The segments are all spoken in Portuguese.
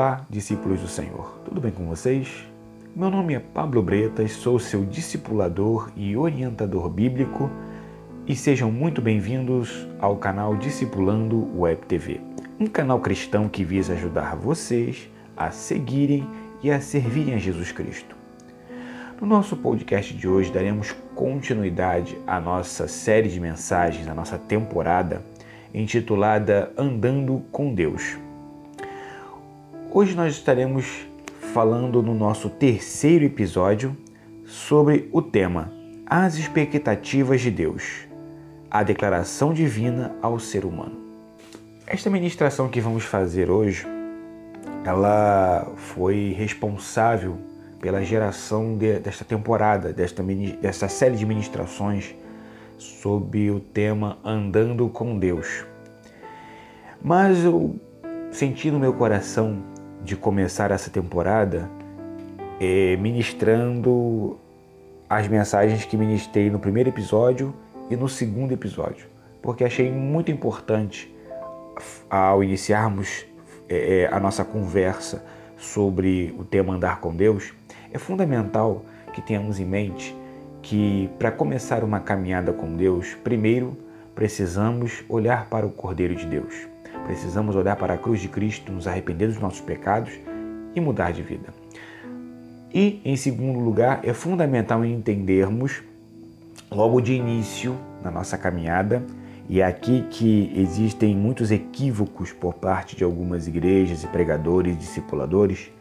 Olá, discípulos do Senhor, tudo bem com vocês? Meu nome é Pablo Bretas, sou seu discipulador e orientador bíblico e sejam muito bem-vindos ao canal Discipulando Web TV, um canal cristão que visa ajudar vocês a seguirem e a servirem a Jesus Cristo. No nosso podcast de hoje daremos continuidade à nossa série de mensagens, à nossa temporada intitulada Andando com Deus. Hoje nós estaremos falando no nosso terceiro episódio sobre o tema As expectativas de Deus, a declaração divina ao ser humano. Esta ministração que vamos fazer hoje, ela foi responsável pela geração de, desta temporada, desta, desta série de ministrações sob o tema Andando com Deus. Mas eu senti no meu coração de começar essa temporada é, ministrando as mensagens que ministrei no primeiro episódio e no segundo episódio, porque achei muito importante ao iniciarmos é, a nossa conversa sobre o tema andar com Deus, é fundamental que tenhamos em mente que para começar uma caminhada com Deus, primeiro precisamos olhar para o Cordeiro de Deus. Precisamos olhar para a cruz de Cristo, nos arrepender dos nossos pecados e mudar de vida. E, em segundo lugar, é fundamental entendermos, logo de início na nossa caminhada, e é aqui que existem muitos equívocos por parte de algumas igrejas e pregadores e discipuladores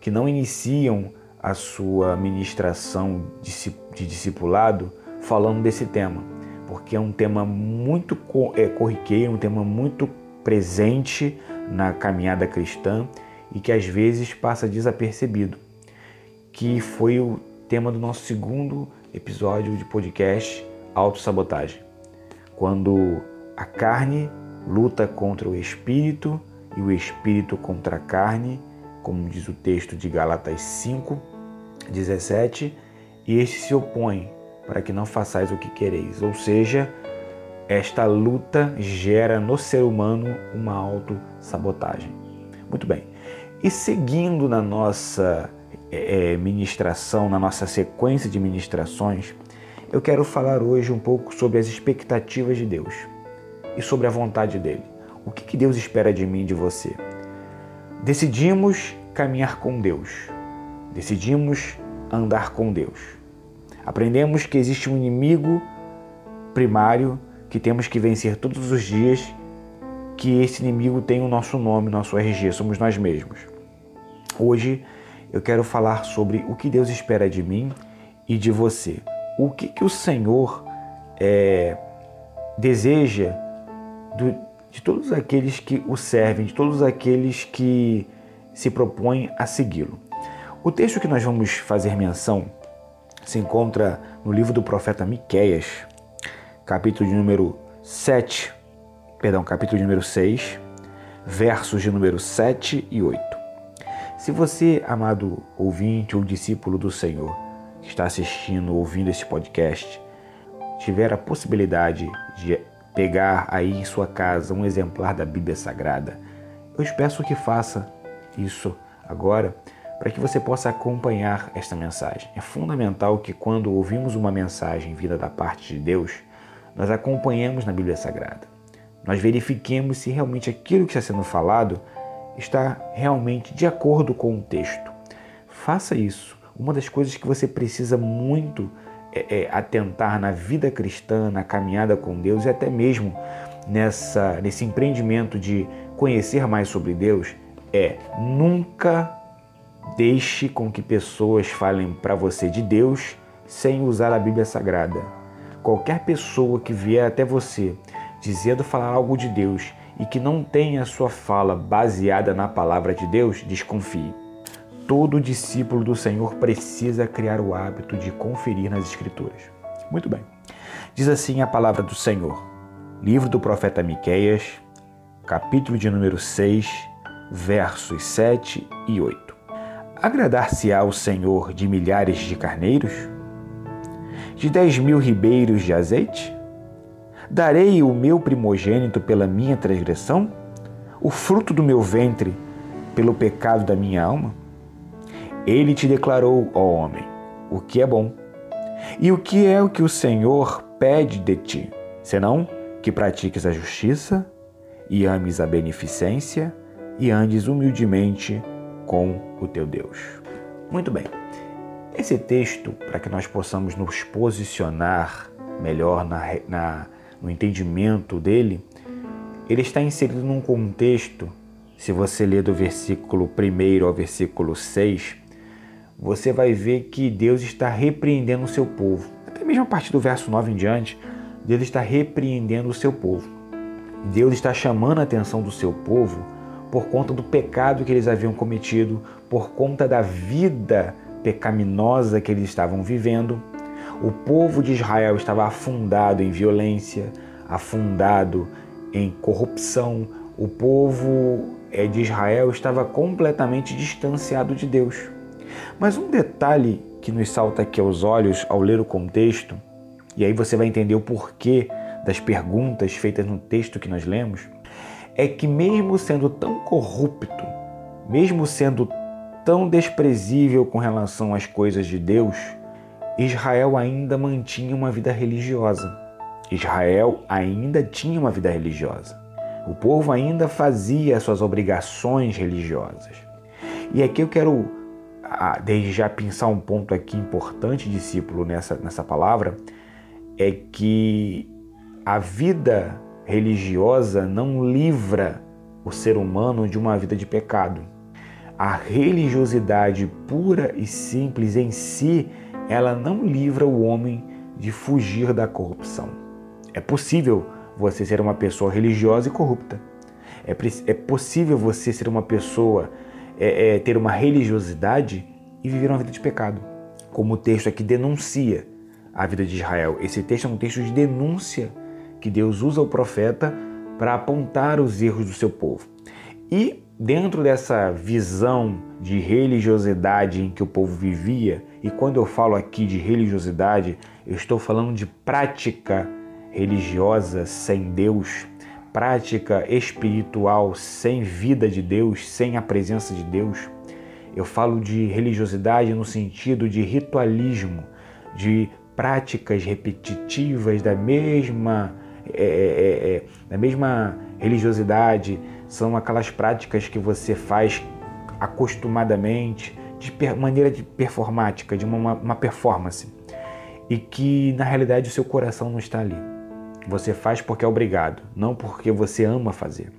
que não iniciam a sua ministração de discipulado falando desse tema, porque é um tema muito é, corriqueiro, um tema muito presente na caminhada cristã e que às vezes passa desapercebido, que foi o tema do nosso segundo episódio de podcast Autossabotagem, quando a carne luta contra o espírito e o espírito contra a carne, como diz o texto de Galatas 5, 17, e este se opõe para que não façais o que quereis, ou seja, esta luta gera no ser humano uma autossabotagem. Muito bem. E seguindo na nossa é, é, ministração, na nossa sequência de ministrações, eu quero falar hoje um pouco sobre as expectativas de Deus e sobre a vontade dele. O que, que Deus espera de mim e de você? Decidimos caminhar com Deus, decidimos andar com Deus. Aprendemos que existe um inimigo primário que temos que vencer todos os dias, que esse inimigo tem o nosso nome, nosso RG, somos nós mesmos. Hoje eu quero falar sobre o que Deus espera de mim e de você. O que, que o Senhor é, deseja do, de todos aqueles que o servem, de todos aqueles que se propõem a segui-lo. O texto que nós vamos fazer menção se encontra no livro do profeta Miqueias, capítulo de número 7, perdão, capítulo de número 6, versos de número 7 e 8. Se você, amado ouvinte ou discípulo do Senhor, que está assistindo, ouvindo esse podcast, tiver a possibilidade de pegar aí em sua casa um exemplar da Bíblia Sagrada, eu peço que faça isso agora para que você possa acompanhar esta mensagem. É fundamental que quando ouvimos uma mensagem vinda da parte de Deus, nós acompanhemos na Bíblia Sagrada. Nós verifiquemos se realmente aquilo que está sendo falado está realmente de acordo com o texto. Faça isso. Uma das coisas que você precisa muito é, é atentar na vida cristã, na caminhada com Deus e até mesmo nessa, nesse empreendimento de conhecer mais sobre Deus é nunca deixe com que pessoas falem para você de Deus sem usar a Bíblia Sagrada. Qualquer pessoa que vier até você dizendo falar algo de Deus e que não tenha sua fala baseada na palavra de Deus, desconfie. Todo discípulo do Senhor precisa criar o hábito de conferir nas Escrituras. Muito bem. Diz assim a palavra do Senhor. Livro do profeta Miqueias, capítulo de número 6, versos 7 e 8. Agradar-se-á o Senhor de milhares de carneiros? De dez mil ribeiros de azeite? Darei o meu primogênito pela minha transgressão? O fruto do meu ventre pelo pecado da minha alma? Ele te declarou, ó homem, o que é bom. E o que é o que o Senhor pede de ti, senão que pratiques a justiça e ames a beneficência e andes humildemente com o teu Deus. Muito bem. Esse texto, para que nós possamos nos posicionar melhor na, na, no entendimento dele, ele está inserido num contexto, se você ler do versículo 1 ao versículo 6, você vai ver que Deus está repreendendo o seu povo. Até mesmo a partir do verso 9 em diante, Deus está repreendendo o seu povo. Deus está chamando a atenção do seu povo por conta do pecado que eles haviam cometido, por conta da vida pecaminosa que eles estavam vivendo. O povo de Israel estava afundado em violência, afundado em corrupção. O povo eh, de Israel estava completamente distanciado de Deus. Mas um detalhe que nos salta aqui aos olhos ao ler o contexto, e aí você vai entender o porquê das perguntas feitas no texto que nós lemos, é que mesmo sendo tão corrupto, mesmo sendo tão desprezível com relação às coisas de Deus, Israel ainda mantinha uma vida religiosa. Israel ainda tinha uma vida religiosa. O povo ainda fazia suas obrigações religiosas. E aqui eu quero, ah, desde já, pensar um ponto aqui importante, discípulo, nessa, nessa palavra, é que a vida religiosa não livra o ser humano de uma vida de pecado. A religiosidade pura e simples em si, ela não livra o homem de fugir da corrupção. É possível você ser uma pessoa religiosa e corrupta. É, é possível você ser uma pessoa, é, é, ter uma religiosidade e viver uma vida de pecado. Como o texto aqui denuncia a vida de Israel. Esse texto é um texto de denúncia que Deus usa o profeta para apontar os erros do seu povo. E dentro dessa visão de religiosidade em que o povo vivia, e quando eu falo aqui de religiosidade, eu estou falando de prática religiosa sem Deus, prática espiritual sem vida de Deus, sem a presença de Deus. Eu falo de religiosidade no sentido de ritualismo, de práticas repetitivas da mesma é, é, é, da mesma religiosidade, são aquelas práticas que você faz acostumadamente, de maneira de performática, de uma, uma performance, e que na realidade o seu coração não está ali. Você faz porque é obrigado, não porque você ama fazer.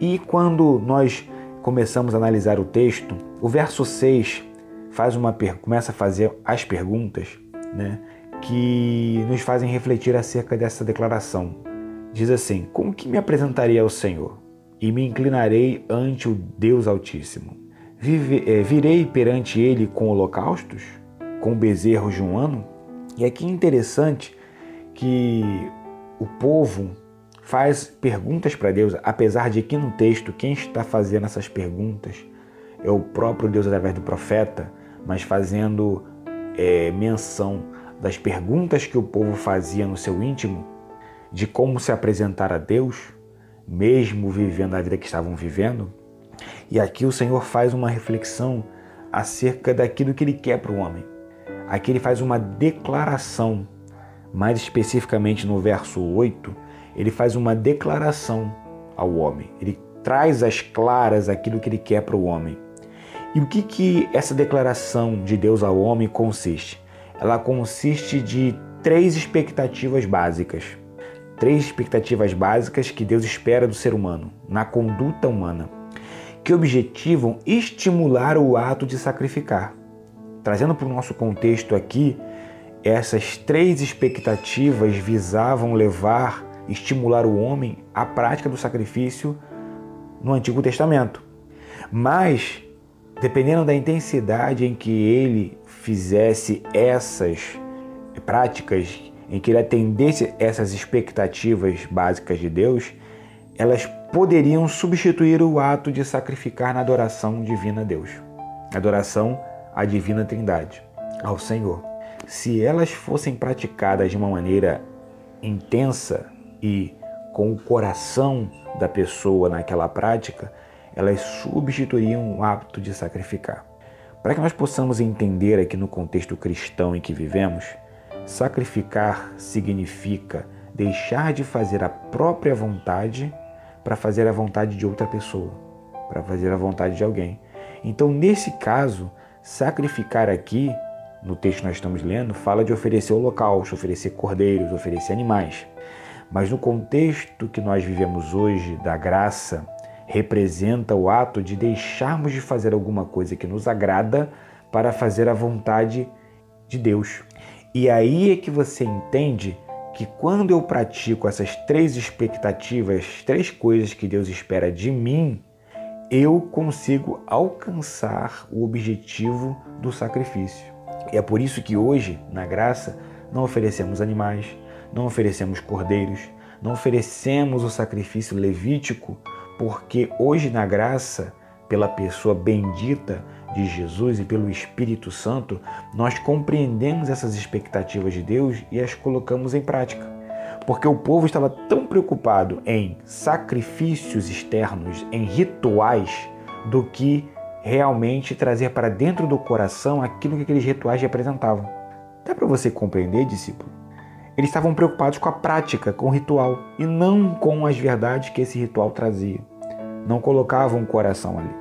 E quando nós começamos a analisar o texto, o verso 6 faz uma começa a fazer as perguntas, né? que nos fazem refletir acerca dessa declaração. Diz assim: Como que me apresentarei ao Senhor e me inclinarei ante o Deus Altíssimo? É, virei perante Ele com holocaustos, com bezerros de um ano? E aqui é interessante que o povo faz perguntas para Deus, apesar de que no texto quem está fazendo essas perguntas é o próprio Deus através do profeta, mas fazendo é, menção das perguntas que o povo fazia no seu íntimo, de como se apresentar a Deus, mesmo vivendo a vida que estavam vivendo. E aqui o Senhor faz uma reflexão acerca daquilo que ele quer para o homem. Aqui ele faz uma declaração, mais especificamente no verso 8, ele faz uma declaração ao homem. Ele traz às claras aquilo que ele quer para o homem. E o que, que essa declaração de Deus ao homem consiste? ela consiste de três expectativas básicas. Três expectativas básicas que Deus espera do ser humano, na conduta humana, que objetivam estimular o ato de sacrificar. Trazendo para o nosso contexto aqui, essas três expectativas visavam levar, estimular o homem à prática do sacrifício no Antigo Testamento. Mas, dependendo da intensidade em que ele fizesse essas práticas, em que ele atendesse essas expectativas básicas de Deus, elas poderiam substituir o ato de sacrificar na adoração divina a Deus, adoração à divina Trindade, ao Senhor. Se elas fossem praticadas de uma maneira intensa e com o coração da pessoa naquela prática, elas substituiriam o hábito de sacrificar. Para que nós possamos entender aqui no contexto cristão em que vivemos, sacrificar significa deixar de fazer a própria vontade para fazer a vontade de outra pessoa, para fazer a vontade de alguém. Então, nesse caso, sacrificar aqui, no texto que nós estamos lendo, fala de oferecer holocausto, oferecer cordeiros, oferecer animais. Mas no contexto que nós vivemos hoje, da graça, representa o ato de deixarmos de fazer alguma coisa que nos agrada para fazer a vontade de Deus. E aí é que você entende que quando eu pratico essas três expectativas, três coisas que Deus espera de mim, eu consigo alcançar o objetivo do sacrifício. E é por isso que hoje, na graça, não oferecemos animais, não oferecemos cordeiros, não oferecemos o sacrifício levítico porque hoje na graça, pela pessoa bendita de Jesus e pelo Espírito Santo, nós compreendemos essas expectativas de Deus e as colocamos em prática. Porque o povo estava tão preocupado em sacrifícios externos, em rituais, do que realmente trazer para dentro do coração aquilo que aqueles rituais representavam. Dá para você compreender, discípulo? Eles estavam preocupados com a prática, com o ritual, e não com as verdades que esse ritual trazia. Não colocavam o coração ali.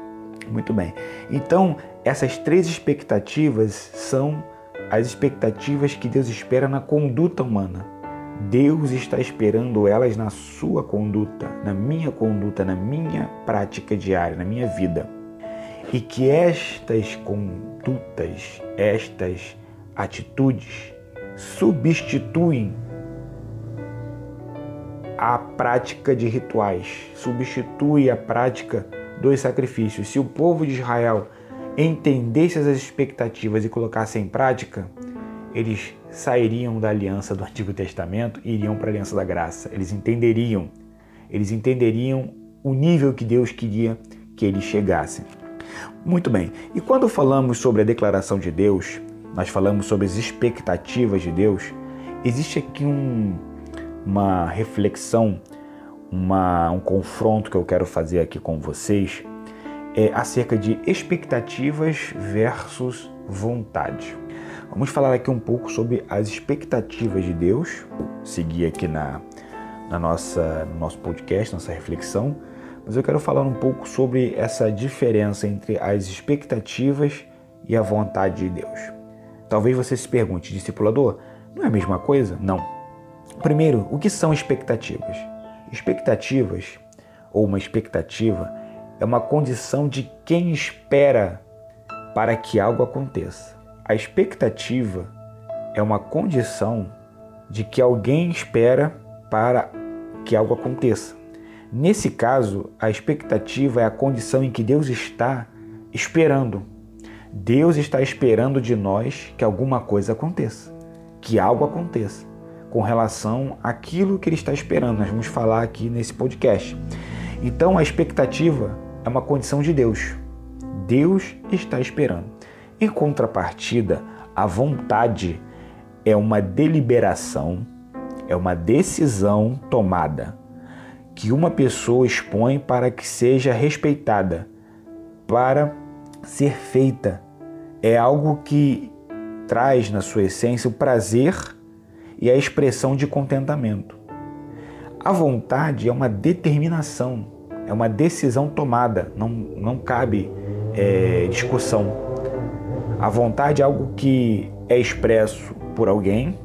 Muito bem. Então, essas três expectativas são as expectativas que Deus espera na conduta humana. Deus está esperando elas na sua conduta, na minha conduta, na minha prática diária, na minha vida. E que estas condutas, estas atitudes, substituem a prática de rituais, substitui a prática dos sacrifícios. Se o povo de Israel entendesse as expectativas e colocasse em prática, eles sairiam da aliança do Antigo Testamento e iriam para a aliança da graça. Eles entenderiam, eles entenderiam o nível que Deus queria que eles chegassem. Muito bem. E quando falamos sobre a declaração de Deus, nós falamos sobre as expectativas de Deus, existe aqui um, uma reflexão, uma, um confronto que eu quero fazer aqui com vocês é acerca de expectativas versus vontade. Vamos falar aqui um pouco sobre as expectativas de Deus, seguir aqui na, na nossa, no nosso podcast, nossa reflexão, mas eu quero falar um pouco sobre essa diferença entre as expectativas e a vontade de Deus. Talvez você se pergunte, discipulador, não é a mesma coisa? Não. Primeiro, o que são expectativas? Expectativas, ou uma expectativa, é uma condição de quem espera para que algo aconteça. A expectativa é uma condição de que alguém espera para que algo aconteça. Nesse caso, a expectativa é a condição em que Deus está esperando Deus está esperando de nós que alguma coisa aconteça, que algo aconteça com relação àquilo que Ele está esperando. Nós vamos falar aqui nesse podcast. Então, a expectativa é uma condição de Deus. Deus está esperando. Em contrapartida, a vontade é uma deliberação, é uma decisão tomada que uma pessoa expõe para que seja respeitada, para ser feita. É algo que traz na sua essência o prazer e a expressão de contentamento. A vontade é uma determinação, é uma decisão tomada, não, não cabe é, discussão. A vontade é algo que é expresso por alguém,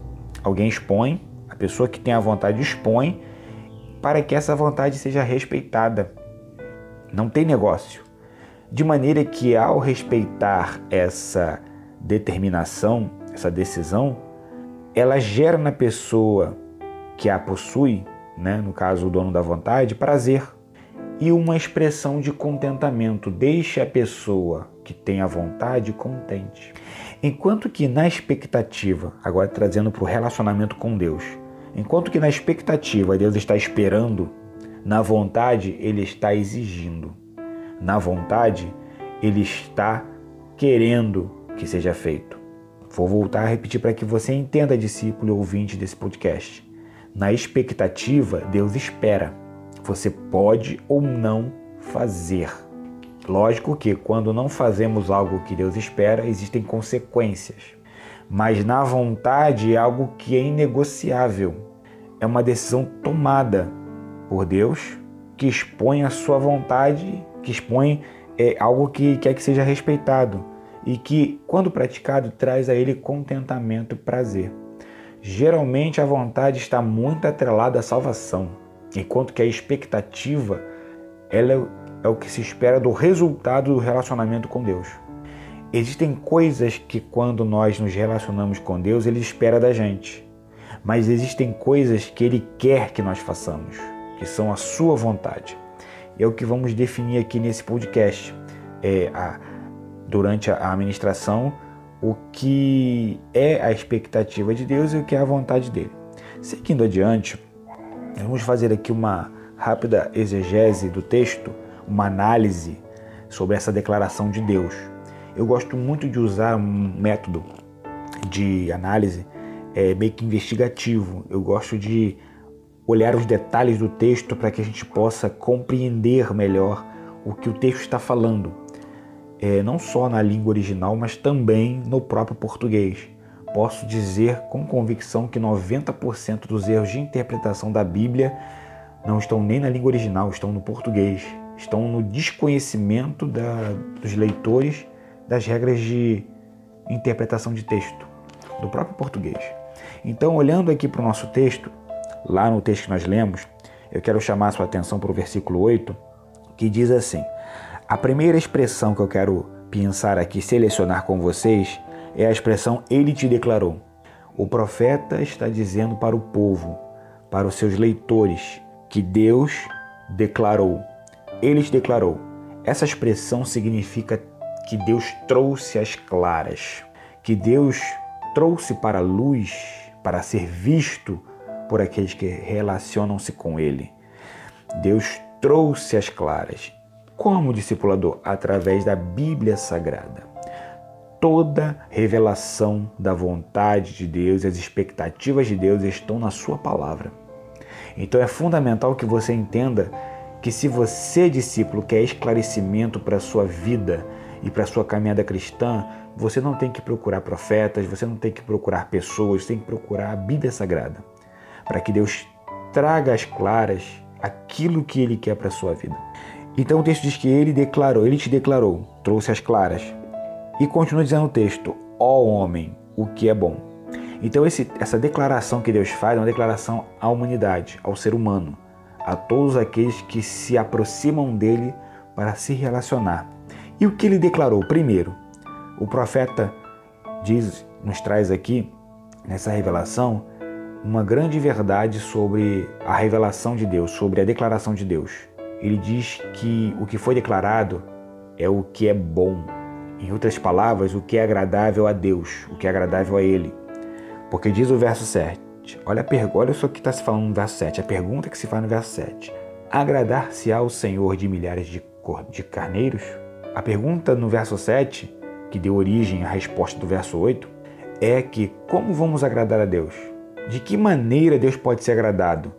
alguém expõe, a pessoa que tem a vontade expõe para que essa vontade seja respeitada. Não tem negócio. De maneira que, ao respeitar essa determinação, essa decisão, ela gera na pessoa que a possui, né, no caso o dono da vontade, prazer e uma expressão de contentamento. Deixa a pessoa que tem a vontade contente. Enquanto que na expectativa, agora trazendo para o relacionamento com Deus, enquanto que na expectativa Deus está esperando, na vontade ele está exigindo na vontade, ele está querendo que seja feito. Vou voltar a repetir para que você entenda, discípulo e ouvinte desse podcast. Na expectativa, Deus espera. Você pode ou não fazer. Lógico que quando não fazemos algo que Deus espera, existem consequências. Mas na vontade é algo que é inegociável. É uma decisão tomada por Deus que expõe a sua vontade, que expõe é, algo que quer que seja respeitado e que, quando praticado, traz a ele contentamento e prazer. Geralmente a vontade está muito atrelada à salvação, enquanto que a expectativa ela é, é o que se espera do resultado do relacionamento com Deus. Existem coisas que quando nós nos relacionamos com Deus, ele espera da gente. Mas existem coisas que ele quer que nós façamos, que são a sua vontade. É o que vamos definir aqui nesse podcast. É a, durante a administração, o que é a expectativa de Deus e o que é a vontade dele. Seguindo adiante, vamos fazer aqui uma rápida exegese do texto, uma análise sobre essa declaração de Deus. Eu gosto muito de usar um método de análise é, meio que investigativo. Eu gosto de olhar os detalhes do texto para que a gente possa compreender melhor o que o texto está falando, é, não só na língua original, mas também no próprio português. Posso dizer com convicção que 90% dos erros de interpretação da Bíblia não estão nem na língua original, estão no português, estão no desconhecimento da, dos leitores das regras de interpretação de texto do próprio português. Então, olhando aqui para o nosso texto, lá no texto que nós lemos, eu quero chamar a sua atenção para o versículo 8, que diz assim: A primeira expressão que eu quero pensar aqui, selecionar com vocês, é a expressão Ele te declarou. O profeta está dizendo para o povo, para os seus leitores, que Deus declarou. Ele te declarou. Essa expressão significa que Deus trouxe as claras, que Deus trouxe para a luz, para ser visto por aqueles que relacionam-se com Ele. Deus trouxe as claras. Como discipulador? Através da Bíblia Sagrada. Toda revelação da vontade de Deus e as expectativas de Deus estão na Sua palavra. Então é fundamental que você entenda que se você, discípulo, quer esclarecimento para a sua vida e para a sua caminhada cristã, você não tem que procurar profetas, você não tem que procurar pessoas, você tem que procurar a Bíblia Sagrada para que Deus traga às claras aquilo que Ele quer para a sua vida. Então o texto diz que Ele declarou, Ele te declarou, trouxe às claras. E continua dizendo o texto, ó homem, o que é bom. Então esse, essa declaração que Deus faz é uma declaração à humanidade, ao ser humano, a todos aqueles que se aproximam dele para se relacionar. E o que ele declarou? Primeiro, o profeta diz, nos traz aqui nessa revelação uma grande verdade sobre a revelação de Deus, sobre a declaração de Deus. Ele diz que o que foi declarado é o que é bom. Em outras palavras, o que é agradável a Deus, o que é agradável a Ele. Porque diz o verso 7. Olha, a olha só o que está se falando no verso 7. A pergunta que se faz no verso 7. Agradar-se ao Senhor de milhares de, de carneiros? A pergunta no verso 7, que deu origem à resposta do verso 8, é que como vamos agradar a Deus? De que maneira Deus pode ser agradado?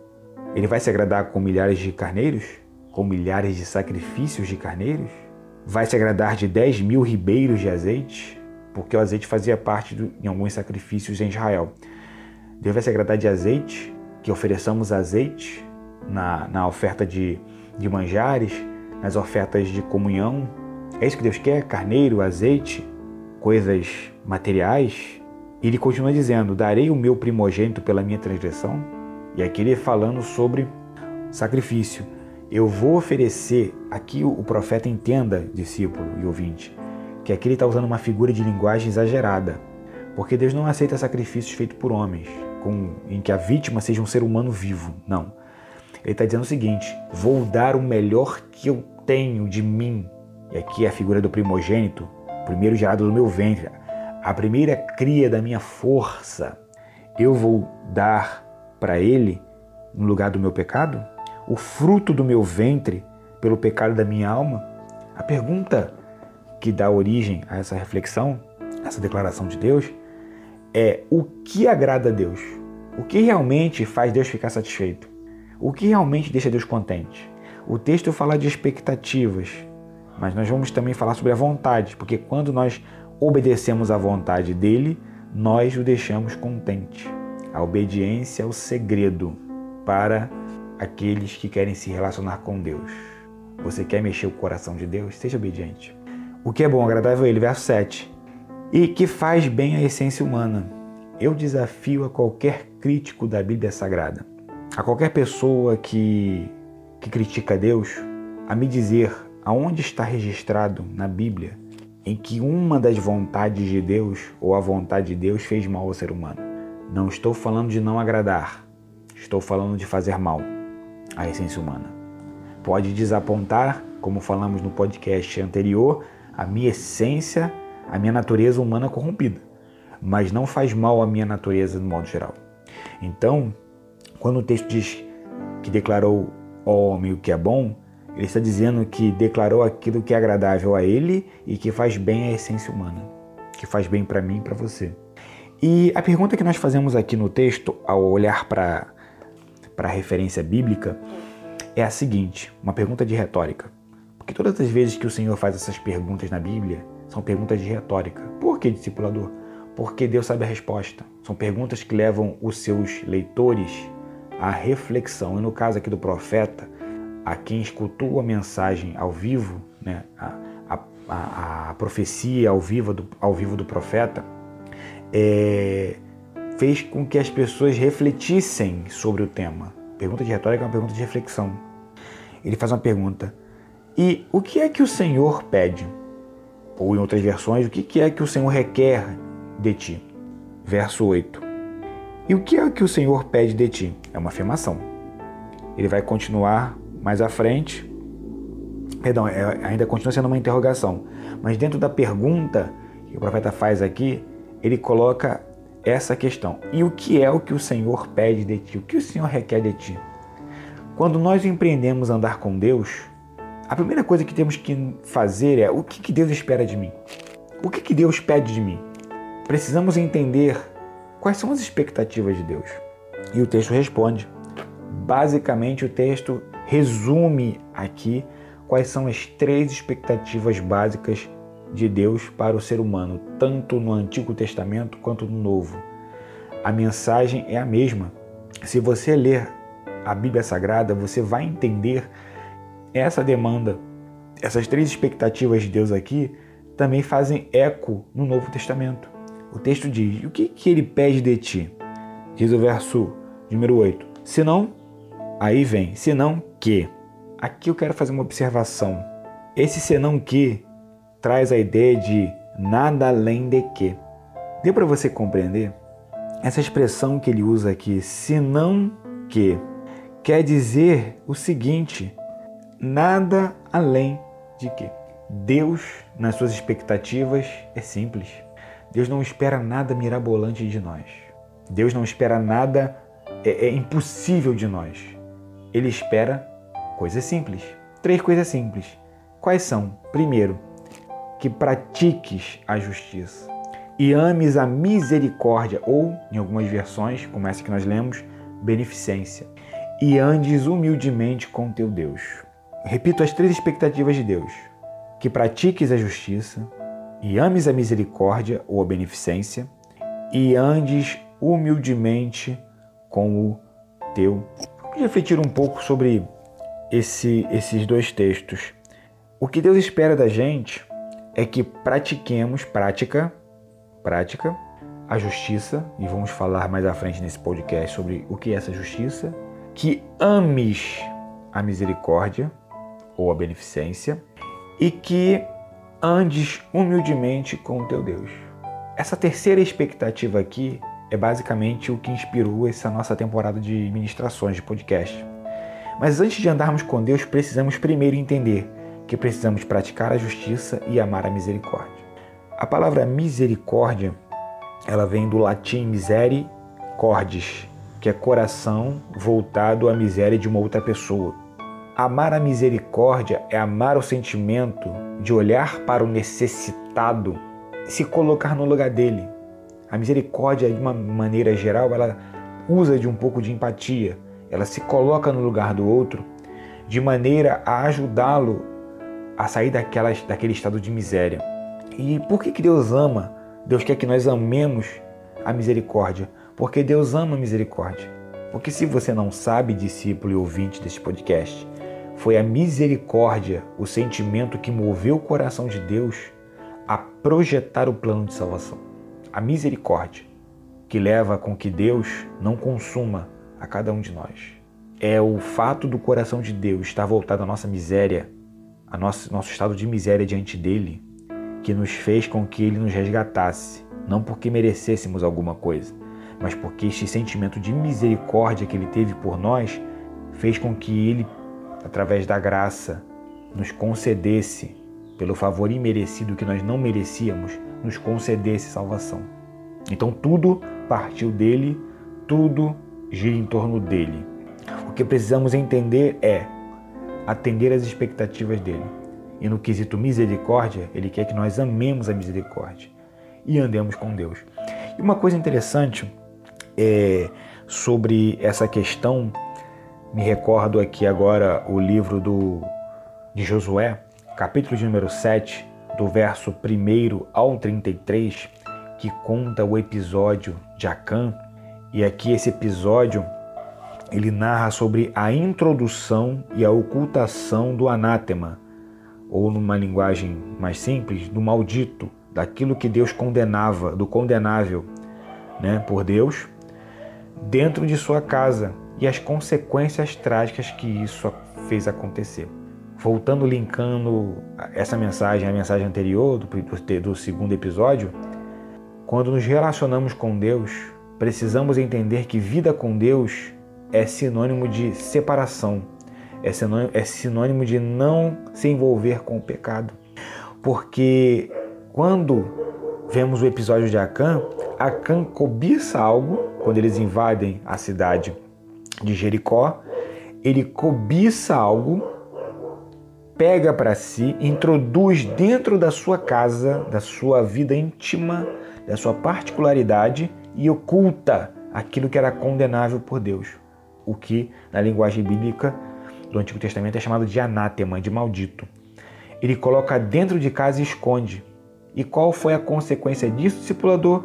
Ele vai se agradar com milhares de carneiros? Com milhares de sacrifícios de carneiros? Vai se agradar de 10 mil ribeiros de azeite? Porque o azeite fazia parte de em alguns sacrifícios em Israel. Deus vai se agradar de azeite, que ofereçamos azeite na, na oferta de, de manjares, nas ofertas de comunhão. É isso que Deus quer? Carneiro, azeite, coisas materiais? E ele continua dizendo: Darei o meu primogênito pela minha transgressão. E aqui ele falando sobre sacrifício. Eu vou oferecer, aqui o profeta entenda, discípulo e ouvinte, que aqui ele está usando uma figura de linguagem exagerada, porque Deus não aceita sacrifícios feitos por homens, com, em que a vítima seja um ser humano vivo. Não. Ele está dizendo o seguinte: vou dar o melhor que eu tenho de mim. E aqui é a figura do primogênito, primeiro gerado do meu ventre, a primeira cria da minha força, eu vou dar para ele no lugar do meu pecado? O fruto do meu ventre pelo pecado da minha alma? A pergunta que dá origem a essa reflexão, essa declaração de Deus, é o que agrada a Deus? O que realmente faz Deus ficar satisfeito? O que realmente deixa Deus contente? O texto fala de expectativas, mas nós vamos também falar sobre a vontade, porque quando nós obedecemos à vontade dele, nós o deixamos contente. A obediência é o segredo para aqueles que querem se relacionar com Deus. Você quer mexer o coração de Deus? Seja obediente. O que é bom, agradável a Ele, verso 7. E que faz bem a essência humana. Eu desafio a qualquer crítico da Bíblia Sagrada, a qualquer pessoa que, que critica Deus, a me dizer aonde está registrado na Bíblia em que uma das vontades de Deus ou a vontade de Deus fez mal ao ser humano. Não estou falando de não agradar, estou falando de fazer mal à essência humana. Pode desapontar, como falamos no podcast anterior, a minha essência, a minha natureza humana corrompida, mas não faz mal à minha natureza no modo geral. Então, quando o texto diz que declarou ao homem o que é bom, ele está dizendo que declarou aquilo que é agradável a ele e que faz bem à essência humana, que faz bem para mim e para você. E a pergunta que nós fazemos aqui no texto, ao olhar para a referência bíblica, é a seguinte: uma pergunta de retórica. Porque todas as vezes que o Senhor faz essas perguntas na Bíblia, são perguntas de retórica. Por que, discipulador? Porque Deus sabe a resposta. São perguntas que levam os seus leitores à reflexão. E no caso aqui do profeta, a quem escutou a mensagem ao vivo, né, a, a, a, a profecia ao vivo do, ao vivo do profeta, é, fez com que as pessoas refletissem sobre o tema. Pergunta de retórica é uma pergunta de reflexão. Ele faz uma pergunta: E o que é que o Senhor pede? Ou em outras versões, o que é que o Senhor requer de ti? Verso 8. E o que é que o Senhor pede de ti? É uma afirmação. Ele vai continuar mais à frente, perdão, é, ainda continua sendo uma interrogação, mas dentro da pergunta que o profeta faz aqui, ele coloca essa questão: e o que é o que o Senhor pede de ti? O que o Senhor requer de ti? Quando nós empreendemos andar com Deus, a primeira coisa que temos que fazer é o que, que Deus espera de mim? O que, que Deus pede de mim? Precisamos entender quais são as expectativas de Deus. E o texto responde. Basicamente, o texto resume aqui quais são as três expectativas básicas de Deus para o ser humano, tanto no Antigo Testamento quanto no Novo. A mensagem é a mesma. Se você ler a Bíblia Sagrada, você vai entender essa demanda. Essas três expectativas de Deus aqui também fazem eco no Novo Testamento. O texto diz: O que, que ele pede de ti? Diz o verso número 8: Senão, aí vem, senão que. Aqui eu quero fazer uma observação. Esse senão que traz a ideia de nada além de que. Deu para você compreender? Essa expressão que ele usa aqui, senão que, quer dizer o seguinte: nada além de que. Deus, nas suas expectativas, é simples. Deus não espera nada mirabolante de nós. Deus não espera nada é, é impossível de nós. Ele espera coisas simples. Três coisas simples. Quais são? Primeiro, que pratiques a justiça e ames a misericórdia, ou, em algumas versões, como essa que nós lemos, beneficência, e andes humildemente com teu Deus. Repito as três expectativas de Deus: que pratiques a justiça, e ames a misericórdia ou a beneficência, e andes humildemente com o teu refletir um pouco sobre esse, esses dois textos. O que Deus espera da gente é que pratiquemos prática, prática, a justiça, e vamos falar mais à frente nesse podcast sobre o que é essa justiça, que ames a misericórdia ou a beneficência e que andes humildemente com o teu Deus. Essa terceira expectativa aqui é basicamente o que inspirou essa nossa temporada de ministrações de podcast. Mas antes de andarmos com Deus, precisamos primeiro entender que precisamos praticar a justiça e amar a misericórdia. A palavra misericórdia, ela vem do latim misericordis, que é coração voltado à miséria de uma outra pessoa. Amar a misericórdia é amar o sentimento de olhar para o necessitado e se colocar no lugar dele, a misericórdia, de uma maneira geral, ela usa de um pouco de empatia, ela se coloca no lugar do outro de maneira a ajudá-lo a sair daquela, daquele estado de miséria. E por que, que Deus ama? Deus quer que nós amemos a misericórdia. Porque Deus ama a misericórdia. Porque se você não sabe, discípulo e ouvinte deste podcast, foi a misericórdia o sentimento que moveu o coração de Deus a projetar o plano de salvação. A misericórdia que leva com que Deus não consuma a cada um de nós. É o fato do coração de Deus estar voltado à nossa miséria, a nosso, nosso estado de miséria diante dele, que nos fez com que ele nos resgatasse, não porque merecêssemos alguma coisa, mas porque este sentimento de misericórdia que ele teve por nós fez com que ele, através da graça, nos concedesse, pelo favor imerecido que nós não merecíamos, nos concedesse salvação. Então tudo partiu dele, tudo gira em torno dele. O que precisamos entender é atender às expectativas dele. E no quesito misericórdia, ele quer que nós amemos a misericórdia e andemos com Deus. E uma coisa interessante é, sobre essa questão, me recordo aqui agora o livro do, de Josué, capítulo de número 7, do verso 1 ao 33, que conta o episódio de Acã. E aqui esse episódio ele narra sobre a introdução e a ocultação do anátema, ou numa linguagem mais simples, do maldito, daquilo que Deus condenava, do condenável, né, por Deus dentro de sua casa e as consequências trágicas que isso fez acontecer. Voltando, linkando essa mensagem à mensagem anterior, do, do, do segundo episódio, quando nos relacionamos com Deus, precisamos entender que vida com Deus é sinônimo de separação, é sinônimo, é sinônimo de não se envolver com o pecado. Porque quando vemos o episódio de Acã, Acã cobiça algo quando eles invadem a cidade de Jericó. Ele cobiça algo, pega para si, introduz dentro da sua casa, da sua vida íntima, da sua particularidade e oculta aquilo que era condenável por Deus. O que, na linguagem bíblica do Antigo Testamento, é chamado de anátema, de maldito. Ele coloca dentro de casa e esconde. E qual foi a consequência disso, discipulador?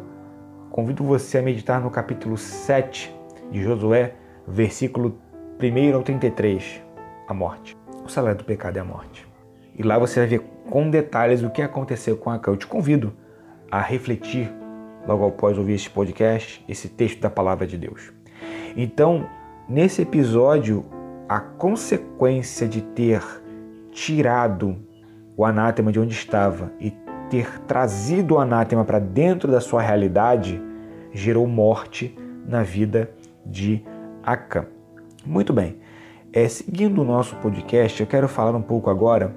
Convido você a meditar no capítulo 7 de Josué, versículo 1 ao 33, a morte. O salário do pecado é a morte. E lá você vai ver com detalhes o que aconteceu com Acã. Eu te convido a refletir, logo após ouvir este podcast, esse texto da palavra de Deus. Então, nesse episódio, a consequência de ter tirado o anátema de onde estava e ter trazido o anátema para dentro da sua realidade gerou morte na vida de Acã. Muito bem, é, seguindo o nosso podcast, eu quero falar um pouco agora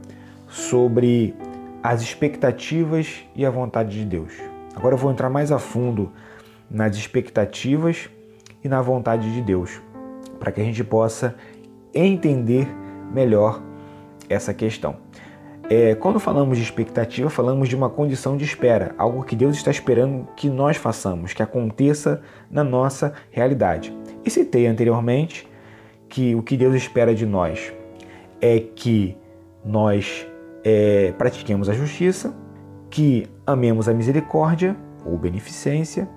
sobre as expectativas e a vontade de Deus. Agora eu vou entrar mais a fundo nas expectativas e na vontade de Deus, para que a gente possa entender melhor essa questão. É, quando falamos de expectativa, falamos de uma condição de espera, algo que Deus está esperando que nós façamos, que aconteça na nossa realidade. E citei anteriormente que o que Deus espera de nós é que nós é, pratiquemos a justiça, que amemos a misericórdia ou beneficência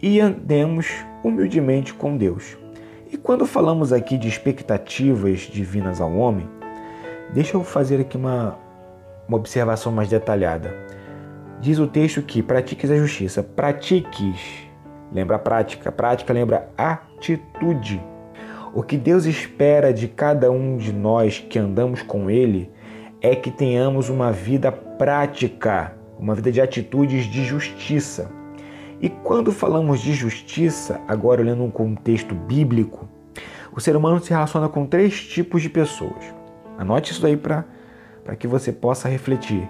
e andemos humildemente com Deus. E quando falamos aqui de expectativas divinas ao homem, deixa eu fazer aqui uma, uma observação mais detalhada. Diz o texto que pratiques a justiça. Pratiques, lembra prática. Prática lembra atitude. O que Deus espera de cada um de nós que andamos com Ele é que tenhamos uma vida prática, uma vida de atitudes de justiça. E quando falamos de justiça, agora olhando um contexto bíblico, o ser humano se relaciona com três tipos de pessoas. Anote isso aí para que você possa refletir.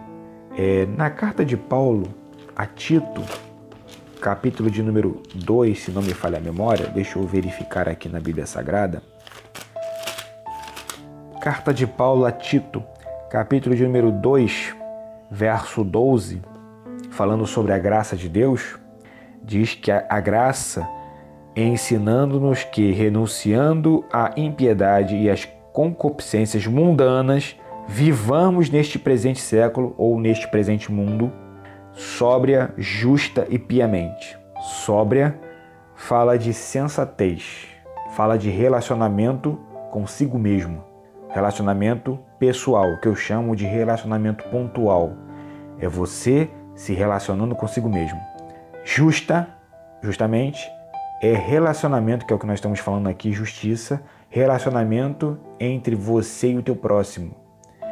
É, na carta de Paulo a Tito, capítulo de número 2, se não me falha a memória, deixa eu verificar aqui na Bíblia Sagrada. Carta de Paulo a Tito, capítulo de número 2, verso 12, falando sobre a graça de Deus, diz que a, graça ensinando-nos que, renunciando à impiedade e às concupiscências mundanas, vivamos neste presente século ou neste presente mundo sóbria, justa e piamente. Sóbria fala de sensatez, fala de relacionamento consigo mesmo, relacionamento pessoal, que eu chamo de relacionamento pontual. É você se relacionando consigo mesmo. Justa, justamente, é relacionamento, que é o que nós estamos falando aqui, justiça, relacionamento entre você e o teu próximo.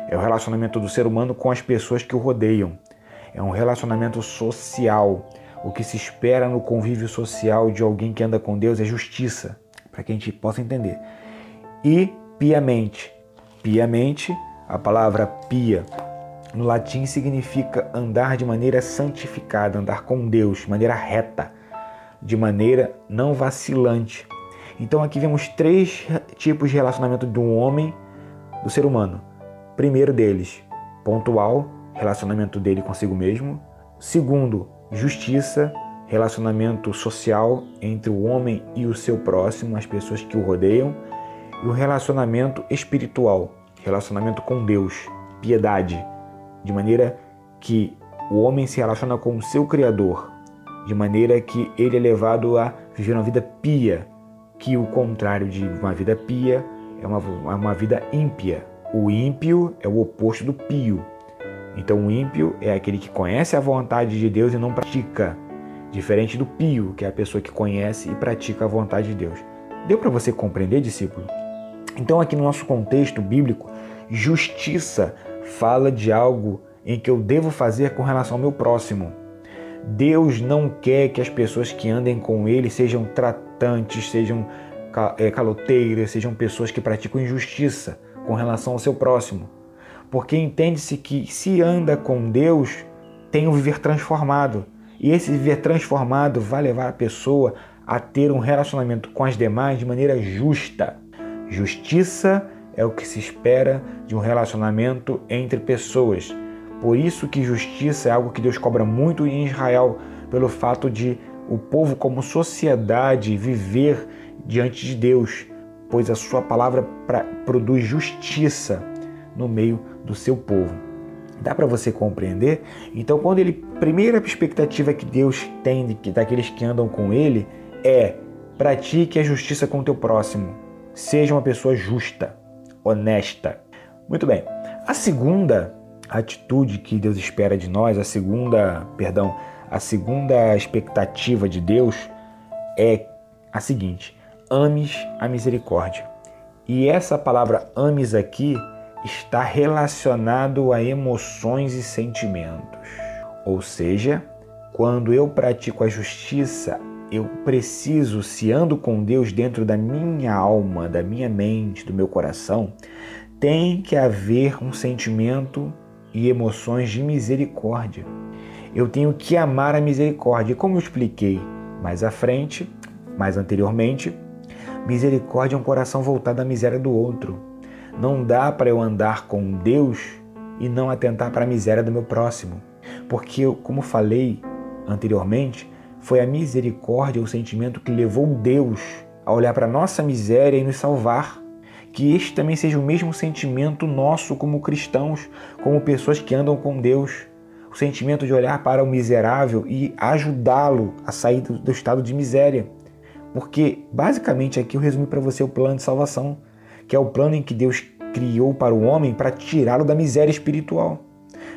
É o relacionamento do ser humano com as pessoas que o rodeiam. É um relacionamento social. O que se espera no convívio social de alguém que anda com Deus é justiça, para que a gente possa entender. E piamente. Piamente, a palavra pia no latim significa andar de maneira santificada, andar com Deus, de maneira reta, de maneira não vacilante. Então aqui vemos três tipos de relacionamento um homem, do ser humano. Primeiro deles, pontual, relacionamento dele consigo mesmo. Segundo, justiça, relacionamento social entre o homem e o seu próximo, as pessoas que o rodeiam. E o relacionamento espiritual, relacionamento com Deus, piedade, de maneira que o homem se relaciona com o seu Criador, de maneira que ele é levado a viver uma vida pia, que o contrário de uma vida pia é uma, uma vida ímpia. O ímpio é o oposto do pio. Então, o ímpio é aquele que conhece a vontade de Deus e não pratica, diferente do pio, que é a pessoa que conhece e pratica a vontade de Deus. Deu para você compreender, discípulo? Então, aqui no nosso contexto bíblico, justiça fala de algo em que eu devo fazer com relação ao meu próximo. Deus não quer que as pessoas que andem com Ele sejam tratantes, sejam eh, caloteiras, sejam pessoas que praticam injustiça com relação ao seu próximo porque entende-se que se anda com Deus, tem um viver transformado. E esse viver transformado vai levar a pessoa a ter um relacionamento com as demais de maneira justa. Justiça é o que se espera de um relacionamento entre pessoas. Por isso que justiça é algo que Deus cobra muito em Israel, pelo fato de o povo como sociedade viver diante de Deus, pois a sua palavra produz justiça no meio do seu povo. Dá para você compreender? Então, quando ele, primeira expectativa que Deus tem daqueles que andam com ele é pratique a justiça com o teu próximo. Seja uma pessoa justa, honesta. Muito bem. A segunda atitude que Deus espera de nós, a segunda, perdão, a segunda expectativa de Deus é a seguinte: ames a misericórdia. E essa palavra ames aqui está relacionado a emoções e sentimentos. Ou seja, quando eu pratico a justiça, eu preciso, se ando com Deus dentro da minha alma, da minha mente, do meu coração, tem que haver um sentimento e emoções de misericórdia. Eu tenho que amar a misericórdia. Como eu expliquei mais à frente, mais anteriormente, misericórdia é um coração voltado à miséria do outro não dá para eu andar com Deus e não atentar para a miséria do meu próximo. Porque, como falei anteriormente, foi a misericórdia o sentimento que levou Deus a olhar para a nossa miséria e nos salvar. Que este também seja o mesmo sentimento nosso como cristãos, como pessoas que andam com Deus. O sentimento de olhar para o miserável e ajudá-lo a sair do, estado de miséria. Porque, basicamente, aqui eu resumi para você o plano de salvação que é o plano em que Deus criou para o homem para tirá-lo da miséria espiritual,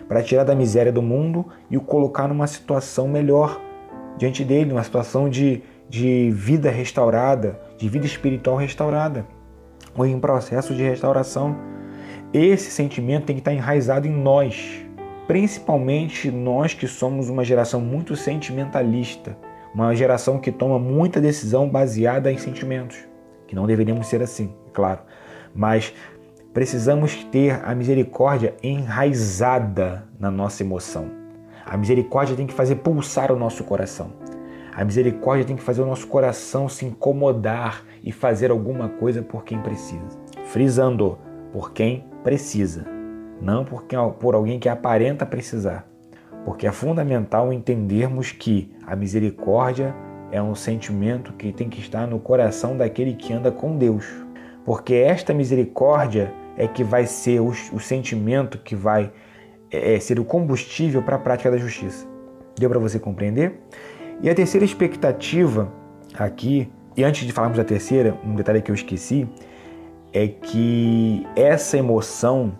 para tirar da miséria do mundo e o colocar numa situação melhor diante dele, numa situação de, de vida restaurada, de vida espiritual restaurada, ou em processo de restauração. Esse sentimento tem que estar enraizado em nós, principalmente nós que somos uma geração muito sentimentalista, uma geração que toma muita decisão baseada em sentimentos, que não deveríamos ser assim, é claro mas precisamos ter a misericórdia enraizada na nossa emoção. A misericórdia tem que fazer pulsar o nosso coração. A misericórdia tem que fazer o nosso coração se incomodar e fazer alguma coisa por quem precisa. Frisando, por quem precisa, não por, quem, por alguém que aparenta precisar. Porque é fundamental entendermos que a misericórdia é um sentimento que tem que estar no coração daquele que anda com Deus porque esta misericórdia é que vai ser o, o sentimento que vai é, é ser o combustível para a prática da justiça. Deu para você compreender? E a terceira expectativa aqui, e antes de falarmos da terceira, um detalhe que eu esqueci, é que essa emoção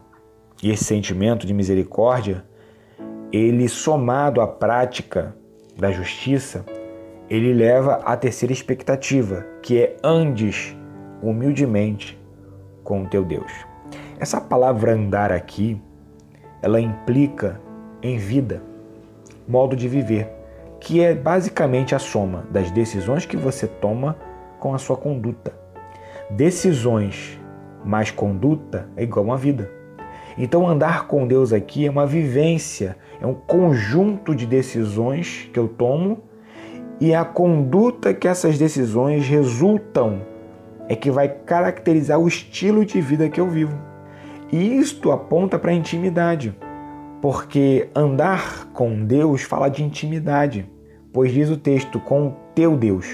e esse sentimento de misericórdia, ele somado à prática da justiça, ele leva à terceira expectativa, que é andes humildemente com o teu Deus. Essa palavra andar aqui, ela implica em vida, modo de viver, que é basicamente a soma das decisões que você toma com a sua conduta. Decisões mais conduta é igual a uma vida. Então, andar com Deus aqui é uma vivência, é um conjunto de decisões que eu tomo e a conduta que essas decisões resultam é que vai caracterizar o estilo de vida que eu vivo. E isto aponta para a intimidade, porque andar com Deus fala de intimidade, pois diz o texto com o teu Deus.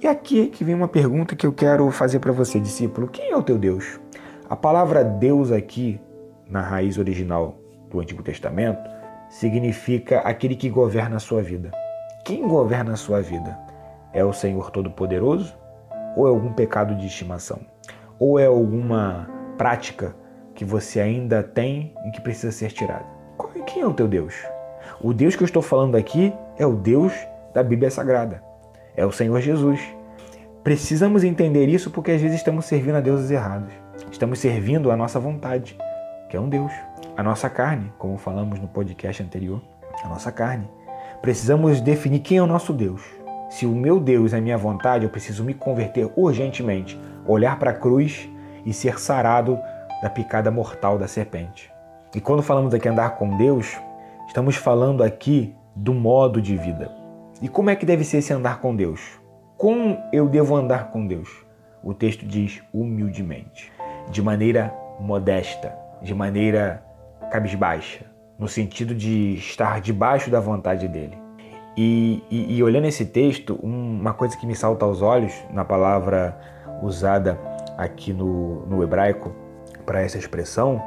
E aqui é que vem uma pergunta que eu quero fazer para você, discípulo: quem é o teu Deus? A palavra Deus aqui, na raiz original do Antigo Testamento, significa aquele que governa a sua vida. Quem governa a sua vida? É o Senhor Todo-Poderoso? Ou é algum pecado de estimação? Ou é alguma prática que você ainda tem e que precisa ser tirada? É, quem é o teu Deus? O Deus que eu estou falando aqui é o Deus da Bíblia Sagrada. É o Senhor Jesus. Precisamos entender isso porque às vezes estamos servindo a deuses errados. Estamos servindo a nossa vontade, que é um Deus. A nossa carne, como falamos no podcast anterior, a nossa carne. Precisamos definir quem é o nosso Deus. Se o meu Deus é minha vontade, eu preciso me converter urgentemente, olhar para a cruz e ser sarado da picada mortal da serpente. E quando falamos aqui andar com Deus, estamos falando aqui do modo de vida. E como é que deve ser esse andar com Deus? Como eu devo andar com Deus? O texto diz humildemente, de maneira modesta, de maneira cabisbaixa, no sentido de estar debaixo da vontade dele. E, e, e olhando esse texto, uma coisa que me salta aos olhos na palavra usada aqui no, no hebraico para essa expressão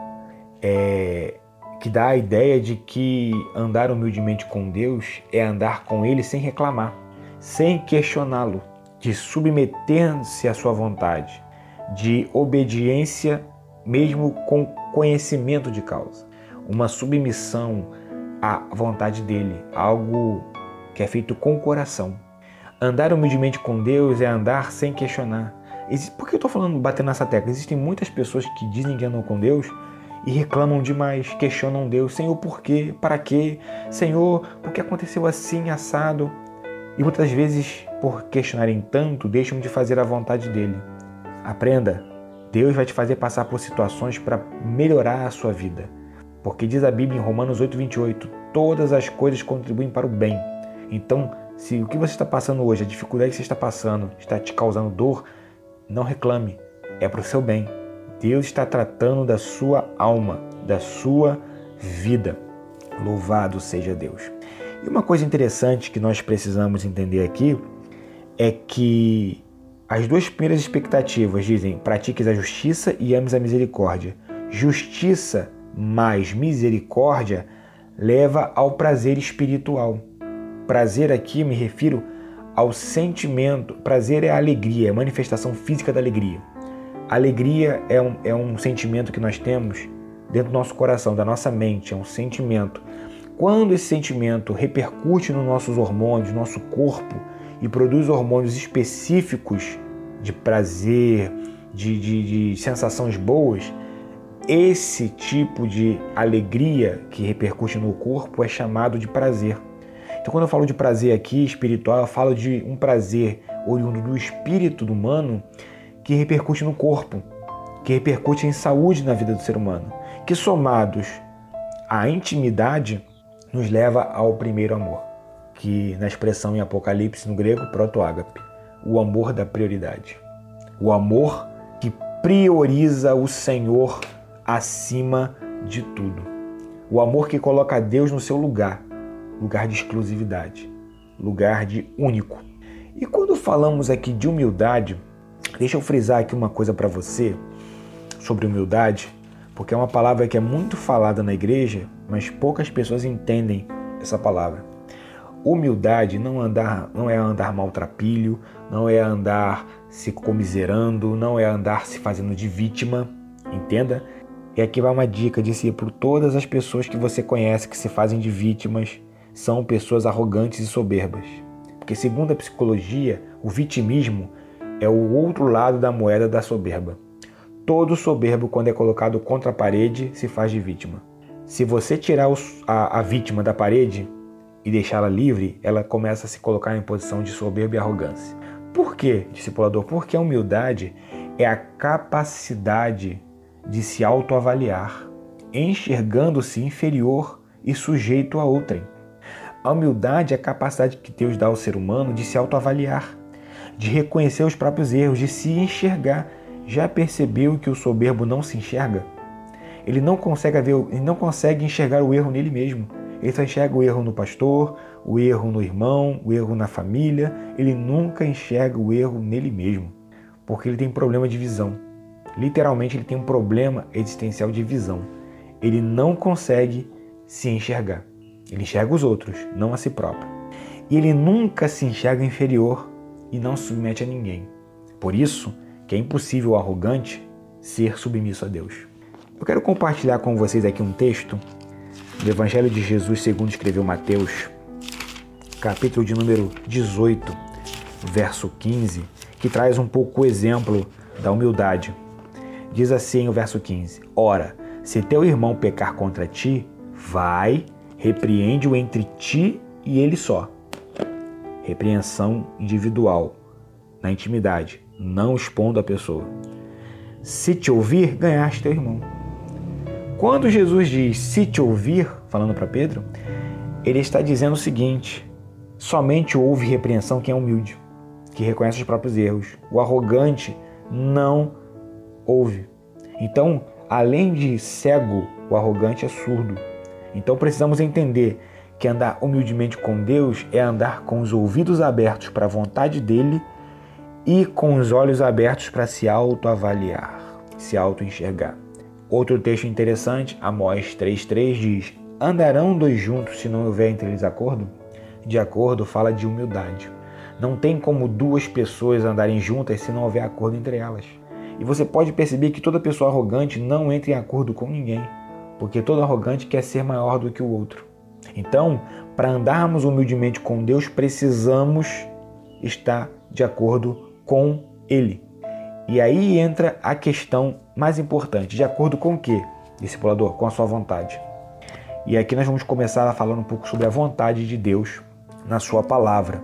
é que dá a ideia de que andar humildemente com Deus é andar com Ele sem reclamar, sem questioná-lo, de submeter-se à sua vontade, de obediência mesmo com conhecimento de causa uma submissão à vontade dele, algo que é feito com o coração. Andar humildemente com Deus é andar sem questionar. Por que eu estou falando, batendo nessa tecla? Existem muitas pessoas que dizem que andam com Deus e reclamam demais, questionam Deus. Senhor, por quê? Para quê? Senhor, por que aconteceu assim, assado? E muitas vezes, por questionarem tanto, deixam de fazer a vontade dele. Aprenda, Deus vai te fazer passar por situações para melhorar a sua vida. Porque diz a Bíblia em Romanos 8:28, todas as coisas contribuem para o bem. Então, se o que você está passando hoje, a dificuldade que você está passando, está te causando dor, não reclame, é para o seu bem. Deus está tratando da sua alma, da sua vida. Louvado seja Deus. E uma coisa interessante que nós precisamos entender aqui é que as duas primeiras expectativas dizem: pratiques a justiça e ames a misericórdia. Justiça mais misericórdia leva ao prazer espiritual. Prazer aqui me refiro ao sentimento. Prazer é a alegria, é a manifestação física da alegria. alegria é um, é um sentimento que nós temos dentro do nosso coração, da nossa mente, é um sentimento. Quando esse sentimento repercute nos nossos hormônios, no nosso corpo e produz hormônios específicos de prazer, de, de, de sensações boas, esse tipo de alegria que repercute no corpo é chamado de prazer. Então, quando eu falo de prazer aqui espiritual, eu falo de um prazer oriundo do espírito do humano que repercute no corpo, que repercute em saúde na vida do ser humano, que somados à intimidade nos leva ao primeiro amor, que na expressão em Apocalipse no grego, protoágape, o amor da prioridade. O amor que prioriza o Senhor acima de tudo. O amor que coloca Deus no seu lugar, lugar de exclusividade, lugar de único. E quando falamos aqui de humildade, deixa eu frisar aqui uma coisa para você sobre humildade. porque é uma palavra que é muito falada na igreja, mas poucas pessoas entendem essa palavra. Humildade não, andar, não é andar maltrapilho, não é andar se comiserando, não é andar se fazendo de vítima, entenda? E aqui vai uma dica, discípulo: todas as pessoas que você conhece que se fazem de vítimas são pessoas arrogantes e soberbas. Porque, segundo a psicologia, o vitimismo é o outro lado da moeda da soberba. Todo soberbo, quando é colocado contra a parede, se faz de vítima. Se você tirar a, vítima da parede e deixá-la livre, ela começa a se colocar em posição de soberba e arrogância. Por quê, discipulador? Porque a humildade é a capacidade de se autoavaliar, enxergando-se inferior e sujeito a outrem. A humildade é a capacidade que Deus dá ao ser humano de se autoavaliar, de reconhecer os próprios erros, de se enxergar. Já percebeu que o soberbo não se enxerga? Ele não consegue ver, ele não consegue enxergar o erro nele mesmo. Ele só enxerga o erro no pastor, o erro no irmão, o erro na família. Ele nunca enxerga o erro nele mesmo, porque ele tem problema de visão. Literalmente, ele tem um problema existencial de visão. Ele não consegue se enxergar. Ele enxerga os outros, não a si próprio. E ele nunca se enxerga inferior e não se submete a ninguém. Por isso que é impossível o arrogante ser submisso a Deus. Eu quero compartilhar com vocês aqui um texto do Evangelho de Jesus segundo escreveu Mateus, capítulo de número 18, verso 15, que traz um pouco o exemplo da humildade. Diz assim o verso 15: Ora, se teu irmão pecar contra ti, vai, repreende-o entre ti e ele só. Repreensão individual, na intimidade, não expondo a pessoa. Se te ouvir, ganhaste teu irmão. Quando Jesus diz se te ouvir, falando para Pedro, ele está dizendo o seguinte: somente ouve repreensão quem é humilde, que reconhece os próprios erros. O arrogante não ouve. Então, além de cego, o arrogante é surdo. Então precisamos entender que andar humildemente com Deus é andar com os ouvidos abertos para a vontade dele e com os olhos abertos para se autoavaliar, se auto-enxergar. Outro texto interessante, Amós 3,3 diz: Andarão dois juntos se não houver entre eles acordo? De acordo fala de humildade. Não tem como duas pessoas andarem juntas se não houver acordo entre elas. E você pode perceber que toda pessoa arrogante não entra em acordo com ninguém, porque todo arrogante quer ser maior do que o outro. Então, para andarmos humildemente com Deus, precisamos estar de acordo com Ele. E aí entra a questão mais importante, de acordo com o que, discipulador? Com a sua vontade. E aqui nós vamos começar a falar um pouco sobre a vontade de Deus na sua palavra.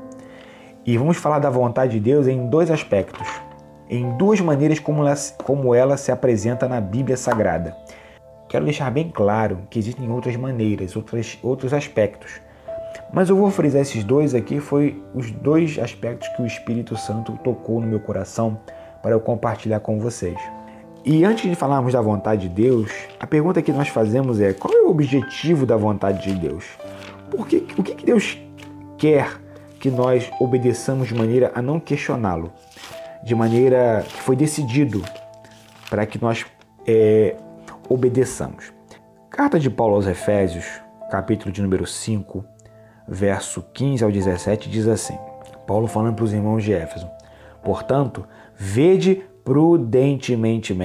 E vamos falar da vontade de Deus em dois aspectos, em duas maneiras como ela, como ela se apresenta na Bíblia Sagrada. Quero deixar bem claro que existem outras maneiras, outras, outros aspectos. Mas eu vou frisar esses dois aqui, foi os dois aspectos que o Espírito Santo tocou no meu coração para eu compartilhar com vocês. E antes de falarmos da vontade de Deus, a pergunta que nós fazemos é: qual é o objetivo da vontade de Deus? Por que, o que Deus quer que nós obedeçamos de maneira a não questioná-lo, de maneira que foi decidido para que nós é, obedeçamos? Carta de Paulo aos Efésios, capítulo de número 5, verso 15 ao 17, diz assim: Paulo falando para os irmãos de Éfeso: Portanto, vede prudentemente,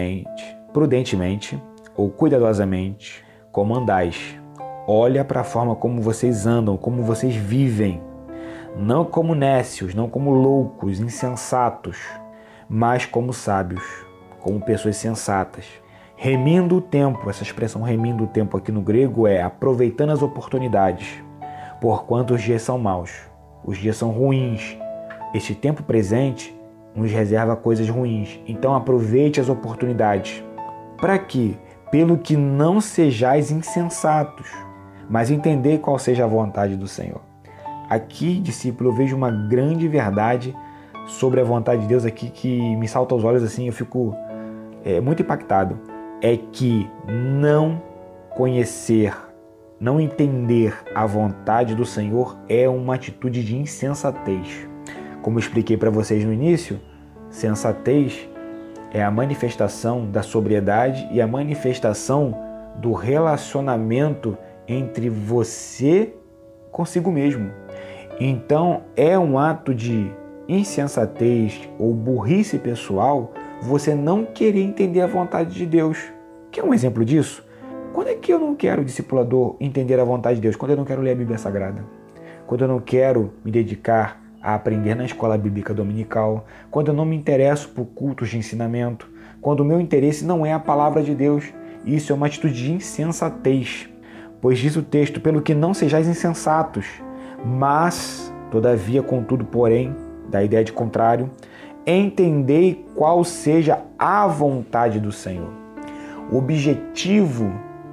prudentemente ou cuidadosamente como andais. Olha para a forma como vocês andam, como vocês vivem. Não como nécios, não como loucos, insensatos, mas como sábios, como pessoas sensatas. Remindo o tempo, essa expressão remindo o tempo aqui no grego é aproveitando as oportunidades, porquanto os dias são maus, os dias são ruins. Este tempo presente nos reserva coisas ruins. Então aproveite as oportunidades. Para que, pelo que não sejais insensatos, mas entender qual seja a vontade do Senhor. Aqui, discípulo, eu vejo uma grande verdade sobre a vontade de Deus aqui que me salta aos olhos assim, eu fico é, muito impactado. É que não conhecer, não entender a vontade do Senhor é uma atitude de insensatez. Como expliquei para vocês no início, sensatez é a manifestação da sobriedade e a manifestação do relacionamento entre você consigo mesmo. Então, é um ato de insensatez ou burrice pessoal você não querer entender a vontade de Deus. Quer um exemplo disso? Quando é que eu não quero, discipulador, entender a vontade de Deus? Quando eu não quero ler a Bíblia Sagrada? Quando eu não quero me dedicar a aprender na escola bíblica dominical? Quando eu não me interesso por cultos de ensinamento? Quando o meu interesse não é a palavra de Deus? Isso é uma atitude de insensatez. Pois diz o texto: pelo que não sejais insensatos, mas, todavia, contudo, porém, da ideia de contrário, entendei qual seja a vontade do Senhor. O objetivo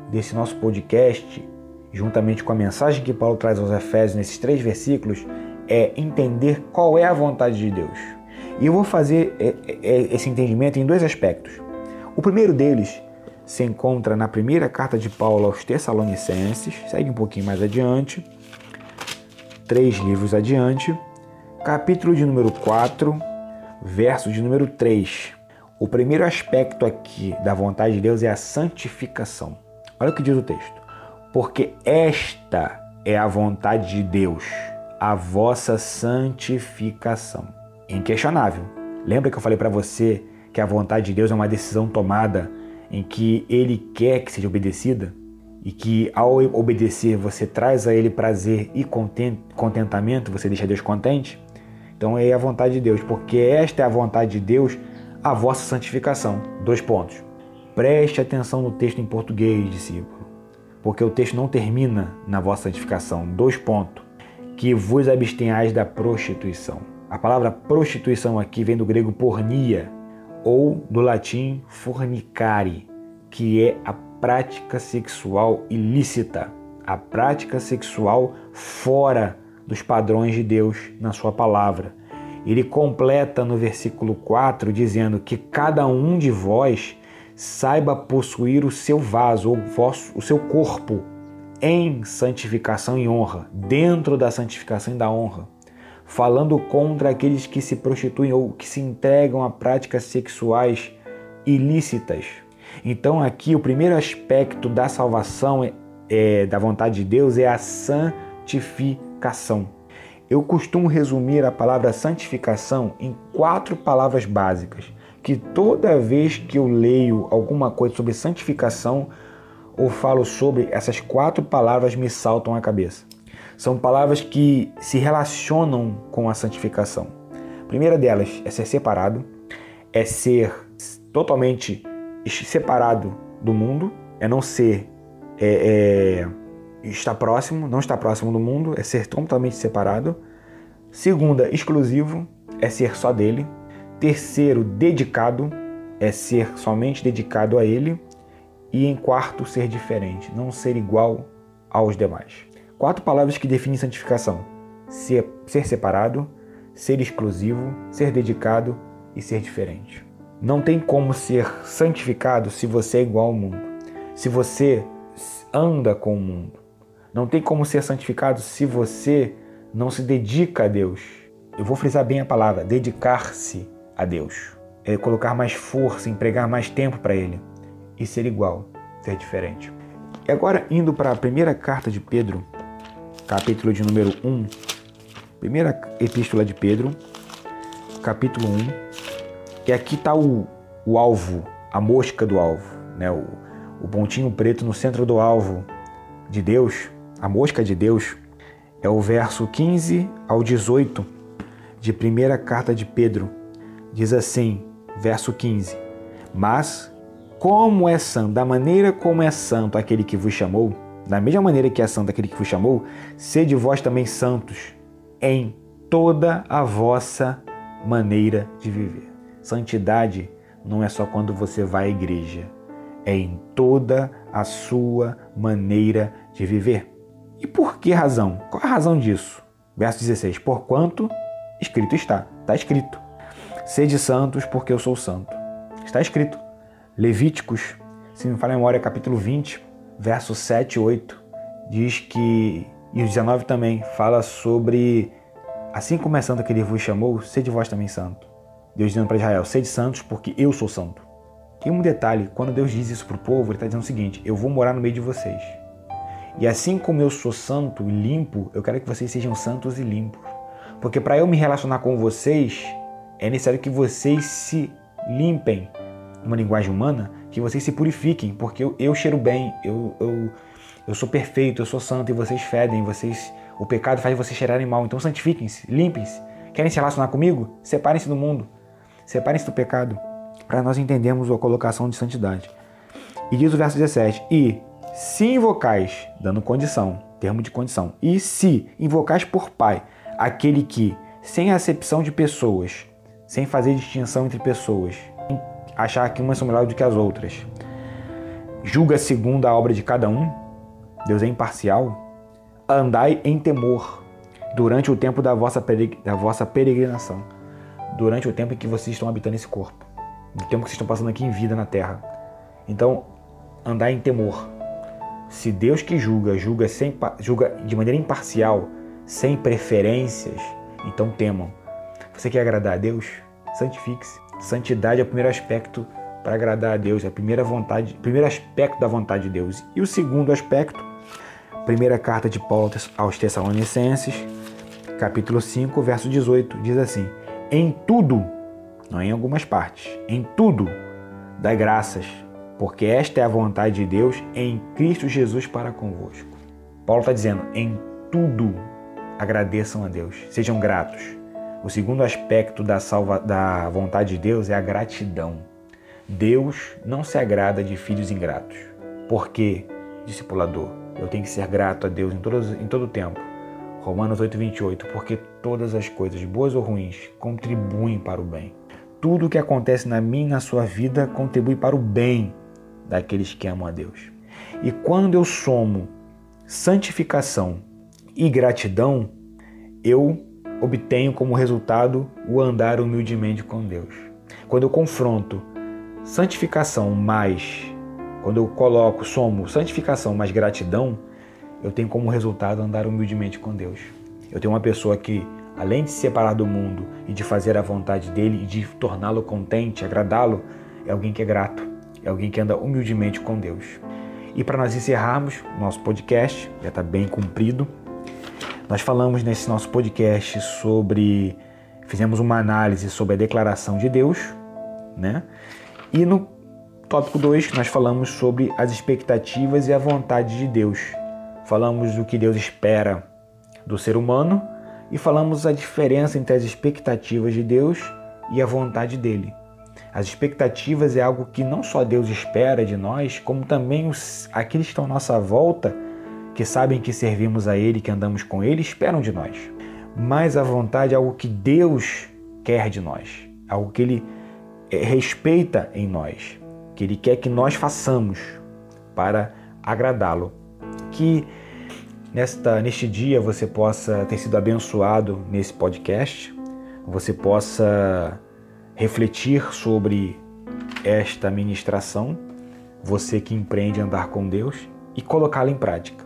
desse nosso podcast, juntamente com a mensagem que Paulo traz aos Efésios nesses três versículos, é entender qual é a vontade de Deus. E eu vou fazer é, é, esse entendimento em dois aspectos. O primeiro deles se encontra na primeira carta de Paulo aos Tessalonicenses, segue um pouquinho mais adiante, três livros adiante, capítulo de número 4, verso de número 3. O primeiro aspecto aqui da vontade de Deus é a santificação. Olha o que diz o texto. Porque esta é a vontade de Deus, a vossa santificação. Inquestionável. Lembra que eu falei para você que a vontade de Deus é uma decisão tomada em que ele quer que seja obedecida? E que ao obedecer você traz a ele prazer e contentamento, você deixa Deus contente? Então é a vontade de Deus, porque esta é a vontade de Deus, a vossa santificação. Dois pontos. Preste atenção no texto em português, discípulo, porque o texto não termina na vossa santificação. Dois pontos. Que vos abstenhais da prostituição. A palavra prostituição aqui vem do grego pornia ou do latim fornicare, que é a prática sexual ilícita, a prática sexual fora dos padrões de Deus na sua palavra. Ele completa no versículo 4 dizendo que cada um de vós saiba possuir o seu vaso, o seu corpo, em santificação e honra, dentro da santificação e da honra, falando contra aqueles que se prostituem ou que se entregam a práticas sexuais ilícitas. Então, aqui, o primeiro aspecto da salvação é, é da vontade de Deus é a santificação. Eu costumo resumir a palavra santificação em quatro palavras básicas, que toda vez que eu leio alguma coisa sobre santificação ou falo sobre essas quatro palavras me saltam à cabeça. São palavras que se relacionam com a santificação. A primeira delas é ser separado, é ser totalmente separado do mundo, é não ser é, é, está próximo, não está próximo do mundo, é ser totalmente separado. Segunda, exclusivo, é ser só dele. Terceiro, dedicado, é ser somente dedicado a ele. E em quarto, ser diferente, não ser igual aos demais. Quatro palavras que definem santificação: ser, ser separado, ser exclusivo, ser dedicado e ser diferente. Não tem como ser santificado se você é igual ao mundo. Se você anda com o mundo. Não tem como ser santificado se você não se dedica a Deus. Eu vou frisar bem a palavra: dedicar-se a Deus. É colocar mais força, empregar mais tempo para Ele e ser igual, ser diferente. E agora, indo para a primeira carta de Pedro, capítulo de número 1, primeira epístola de Pedro, capítulo 1, e aqui está o, o alvo, a mosca do alvo, né? o, o pontinho preto no centro do alvo de Deus a mosca de Deus, é o verso 15 ao 18 de primeira carta de Pedro. Diz assim, verso 15: Mas como é santo, da maneira como é santo aquele que vos chamou, da mesma maneira que é santo aquele que vos chamou, sede vós também santos em toda a vossa maneira de viver. Santidade não é só quando você vai à igreja, é em toda a sua maneira de viver. E por que razão? Qual a razão disso? Verso 16: Porquanto escrito está, está escrito. Sede santos, porque eu sou santo. Está escrito. Levíticos, se me fala a memória, capítulo 20, verso 7 e 8, diz que, e o 19 também, fala sobre, assim como é santo que ele vos chamou, sede vós também santo. Deus dizendo para Israel: sede santos, porque eu sou santo. E um detalhe: quando Deus diz isso para o povo, Ele está dizendo o seguinte: eu vou morar no meio de vocês. E assim como eu sou santo e limpo, eu quero que vocês sejam santos e limpos. Porque para eu me relacionar com vocês, é necessário que vocês se limpem, numa linguagem humana, que vocês se purifiquem, porque eu, eu cheiro bem, eu, eu, eu sou perfeito, eu sou santo e vocês fedem, vocês o pecado faz vocês cheirarem mal. Então santifiquem-se, limpem-se. Querem se relacionar comigo? Separem-se do mundo. Separem-se do pecado. Para nós entendermos a colocação de santidade. E diz o verso 17: E se invocais, dando condição, termo de condição, e se invocais por Pai, aquele que, sem acepção de pessoas, sem fazer distinção entre pessoas, achar que umas são melhores do que as outras, julga segundo a obra de cada um, Deus é imparcial, andai em temor durante o tempo da vossa, da vossa peregrinação, durante o tempo em que vocês estão habitando esse corpo, no tempo que vocês estão passando aqui em vida na terra. Então, andai em temor. Se Deus que julga, julga, sem, julga de maneira imparcial, sem preferências, então temam. Você quer agradar a Deus? Santifique-se. Santidade é o primeiro aspecto para agradar a Deus, é a primeira vontade, primeiro aspecto da vontade de Deus. E o segundo aspecto Primeira carta de Paulo aos Tessalonicenses, capítulo 5, verso 18, diz assim: Em tudo, não em algumas partes, em tudo, dai graças, porque esta é a vontade de Deus em Cristo Jesus para convosco. Paulo está dizendo: em tudo agradeçam a Deus, sejam gratos. O segundo aspecto da, salva, da vontade de Deus é a gratidão. Deus não se agrada de filhos ingratos. Por quê, discipulador? Eu tenho que ser grato a Deus em, todos, em todo o tempo. Romanos 8, 28. Porque todas as coisas, boas ou ruins, contribuem para o bem. Tudo o que acontece na minha e na sua vida contribui para o bem daqueles que amam a Deus. E quando eu somo santificação e gratidão, eu obtenho como resultado o andar humildemente com Deus. Quando eu confronto santificação mais quando eu coloco, somo santificação mais gratidão, eu tenho como resultado andar humildemente com Deus. Eu tenho uma pessoa que, além de se separar do mundo e de fazer a vontade dele e de torná-lo contente, agradá-lo, é alguém que é grato, é alguém que anda humildemente com Deus. E para nós encerrarmos nosso podcast, já está bem cumprido, nós falamos nesse nosso podcast sobre. Fizemos uma análise sobre a declaração de Deus, né? E no Tópico 2, nós falamos sobre as expectativas e a vontade de Deus. Falamos do que Deus espera do ser humano e falamos a diferença entre as expectativas de Deus e a vontade dele. As expectativas é algo que não só Deus espera de nós, como também os, aqueles que estão à nossa volta, que sabem que servimos a Ele, que andamos com Ele, esperam de nós. Mas a vontade é algo que Deus quer de nós, algo que Ele eh, respeita em nós que Ele quer que nós façamos para agradá-lo. Que nesta, neste dia você possa ter sido abençoado nesse podcast, você possa refletir sobre esta ministração, você que empreende andar com Deus e colocá-la em prática.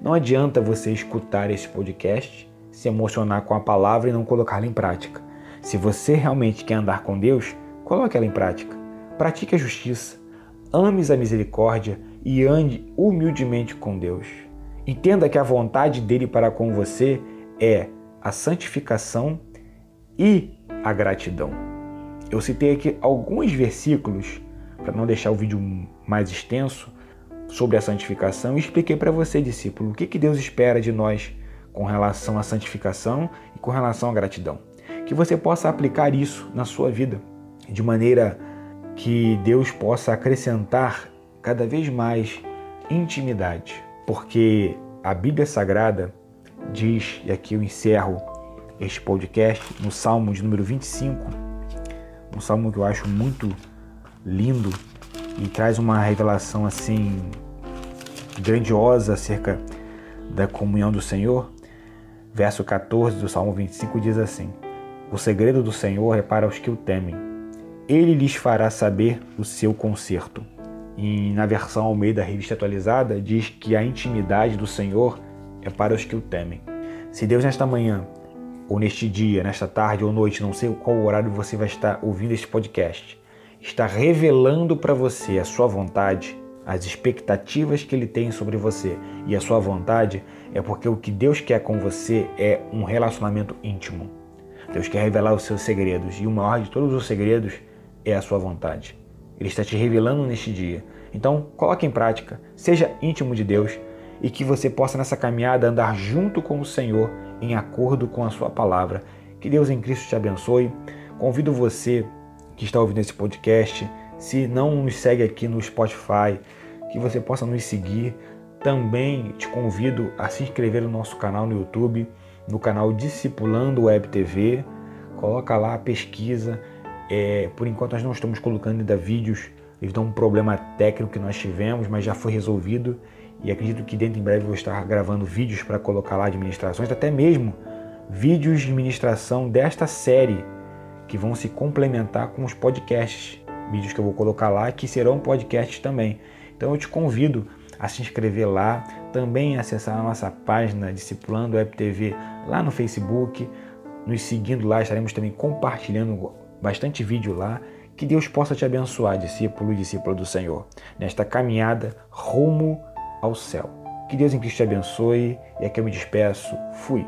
Não adianta você escutar esse podcast, se emocionar com a palavra e não colocá-la em prática. Se você realmente quer andar com Deus, coloque ela em prática. Pratique a justiça, ames a misericórdia e ande humildemente com Deus. Entenda que a vontade dele para com você é a santificação e a gratidão. Eu citei aqui alguns versículos para não deixar o vídeo mais extenso sobre a santificação e expliquei para você, discípulo, o que, que Deus espera de nós com relação à santificação e com relação à gratidão. Que você possa aplicar isso na sua vida de maneira que Deus possa acrescentar cada vez mais intimidade, porque a Bíblia Sagrada diz, e aqui eu encerro este podcast, no Salmo de número 25, um salmo que eu acho muito lindo e traz uma revelação assim grandiosa acerca da comunhão do Senhor. Verso 14 do Salmo 25 diz assim: O segredo do Senhor é para os que o temem ele lhes fará saber o seu conserto. E na versão Almeida Revista Atualizada diz que a intimidade do Senhor é para os que o temem. Se Deus nesta manhã ou neste dia, nesta tarde ou noite, não sei qual horário você vai estar ouvindo este podcast, está revelando para você a sua vontade, as expectativas que ele tem sobre você e a sua vontade, é porque o que Deus quer com você é um relacionamento íntimo. Deus quer revelar os seus segredos e o maior de todos os segredos é a sua vontade. Ele está te revelando neste dia. Então, coloque em prática, seja íntimo de Deus e que você possa nessa caminhada andar junto com o Senhor em acordo com a sua palavra. Que Deus em Cristo te abençoe. Convido você que está ouvindo esse podcast, se não nos segue aqui no Spotify, que você possa nos seguir. Também te convido a se inscrever no nosso canal no YouTube, no canal Discipulando Web TV. Coloca lá a pesquisa. É, por enquanto nós não estamos colocando ainda vídeos devido a um problema técnico que nós tivemos, mas já foi resolvido e acredito que dentro em breve vou estar gravando vídeos para colocar lá administrações, até mesmo vídeos de ministração desta série que vão se complementar com os podcasts, vídeos que eu vou colocar lá que serão podcasts também. Então eu te convido a se inscrever lá, também acessar a nossa página Discipulando Web TV lá no Facebook, nos seguindo lá, estaremos também compartilhando bastante vídeo lá. Que Deus possa te abençoar, discípulo e discípula do Senhor, nesta caminhada rumo ao céu. Que Deus em Cristo te abençoe e aqui eu me despeço. Fui.